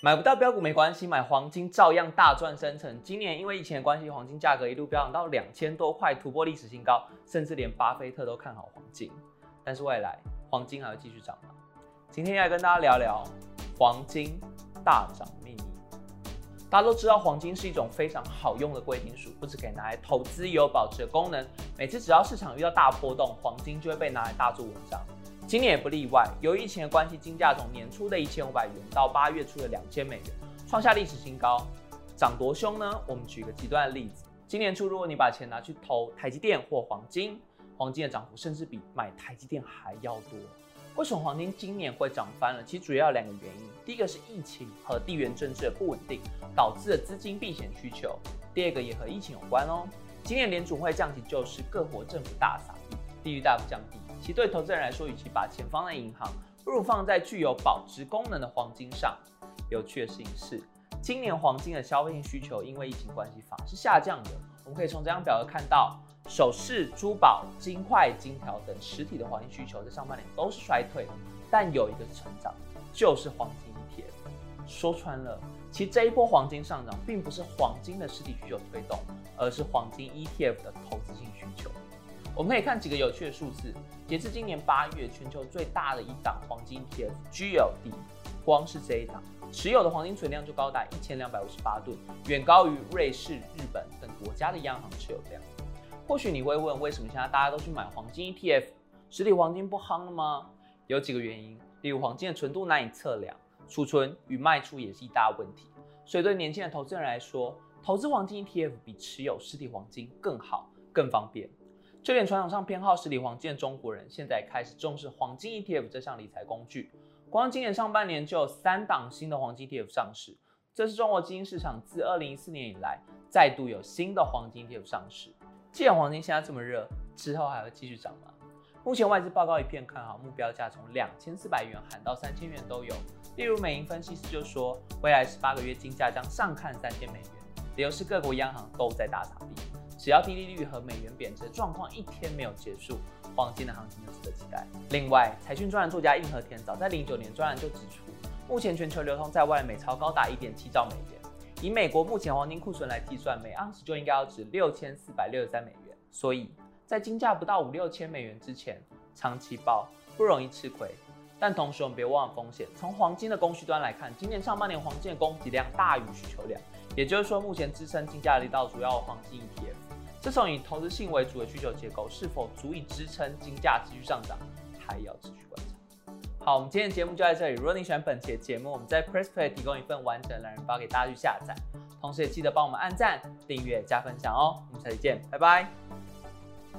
买不到标股没关系，买黄金照样大赚生成。今年因为疫情的关系，黄金价格一路飙涨到两千多块，突破历史新高，甚至连巴菲特都看好黄金。但是未来黄金还会继续涨吗？今天要跟大家聊聊黄金大涨秘密。大家都知道黄金是一种非常好用的贵金属，不止可以拿来投资，也有保值的功能。每次只要市场遇到大波动，黄金就会被拿来大做文章。今年也不例外，由于疫情的关系，金价从年初的一千五百元到八月初的两千美元，创下历史新高，涨多凶呢？我们举一个极端的例子，今年初如果你把钱拿去投台积电或黄金，黄金的涨幅甚至比买台积电还要多。为什么黄金今年会涨翻了？其实主要两个原因，第一个是疫情和地缘政治的不稳定导致的资金避险需求，第二个也和疫情有关哦。今年联储会降息就是，各国政府大撒，利率大幅降低。其对投资人来说，与其把钱放在银行，不如放在具有保值功能的黄金上。有趣的事情是，今年黄金的消费性需求因为疫情关系反而是下降的。我们可以从这张表格看到，首饰、珠宝、金块、金条等实体的黄金需求在上半年都是衰退的，但有一个成长，就是黄金 ETF。说穿了，其实这一波黄金上涨并不是黄金的实体需求推动，而是黄金 ETF 的投资性需求。我们可以看几个有趣的数字。截至今年八月，全球最大的一档黄金 ETF GLD，光是这一档持有的黄金存量就高达一千两百五十八吨，远高于瑞士、日本等国家的央行持有量。或许你会问，为什么现在大家都去买黄金 ETF？实体黄金不夯了吗？有几个原因，例如黄金的纯度难以测量，储存与卖出也是一大问题。所以对年轻的投资人来说，投资黄金 ETF 比持有实体黄金更好、更方便。就连传统上偏好实体黄金的中国人，现在开始重视黄金 ETF 这项理财工具。光今年上半年就有三档新的黄金 ETF 上市，这是中国基金市场自二零一四年以来再度有新的黄金 ETF 上市。既然黄金现在这么热，之后还会继续涨吗？目前外资报告一片看好，目标价从两千四百元喊到三千元都有。例如美银分析师就说，未来十八个月金价将上看三千美元，理由是各国央行都在大撒币。只要低利率和美元贬值状况一天没有结束，黄金的行情就值得期待。另外，财讯专栏作家硬和田早在零九年专栏就指出，目前全球流通在外美钞高达一点七兆美元，以美国目前黄金库存来计算，每盎司就应该要值六千四百六十三美元。所以在金价不到五六千美元之前，长期抱不容易吃亏。但同时我们别忘了风险，从黄金的供需端来看，今年上半年黄金的供给量大于需求量，也就是说，目前支撑金价的力道主要黄金 ETF。这种以投资性为主的需求结构是否足以支撑金价继续上涨，还要持续观察。好，我们今天的节目就在这里。如果你喜欢本期的节目，我们在 Press Play 提供一份完整的懒人包给大家去下载，同时也记得帮我们按赞、订阅、加分享哦。我们下期见，拜拜。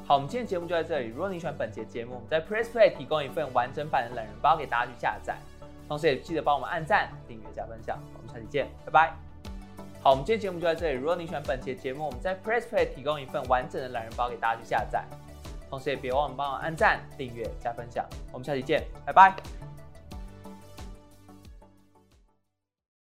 好，我们今天节目就在这里。如果你喜欢本期节目，我们在 Press Play 提供一份完整版的懒人包给大家去下载，同时也记得帮我们按赞、订阅、加分享。我们下期见，拜拜。好，我们今天节目就在这里。如果你喜欢本期节目，我们在 Press Play 提供一份完整的懒人包给大家去下载，同时也别忘了帮我按赞、订阅、加分享。我们下期见，拜拜。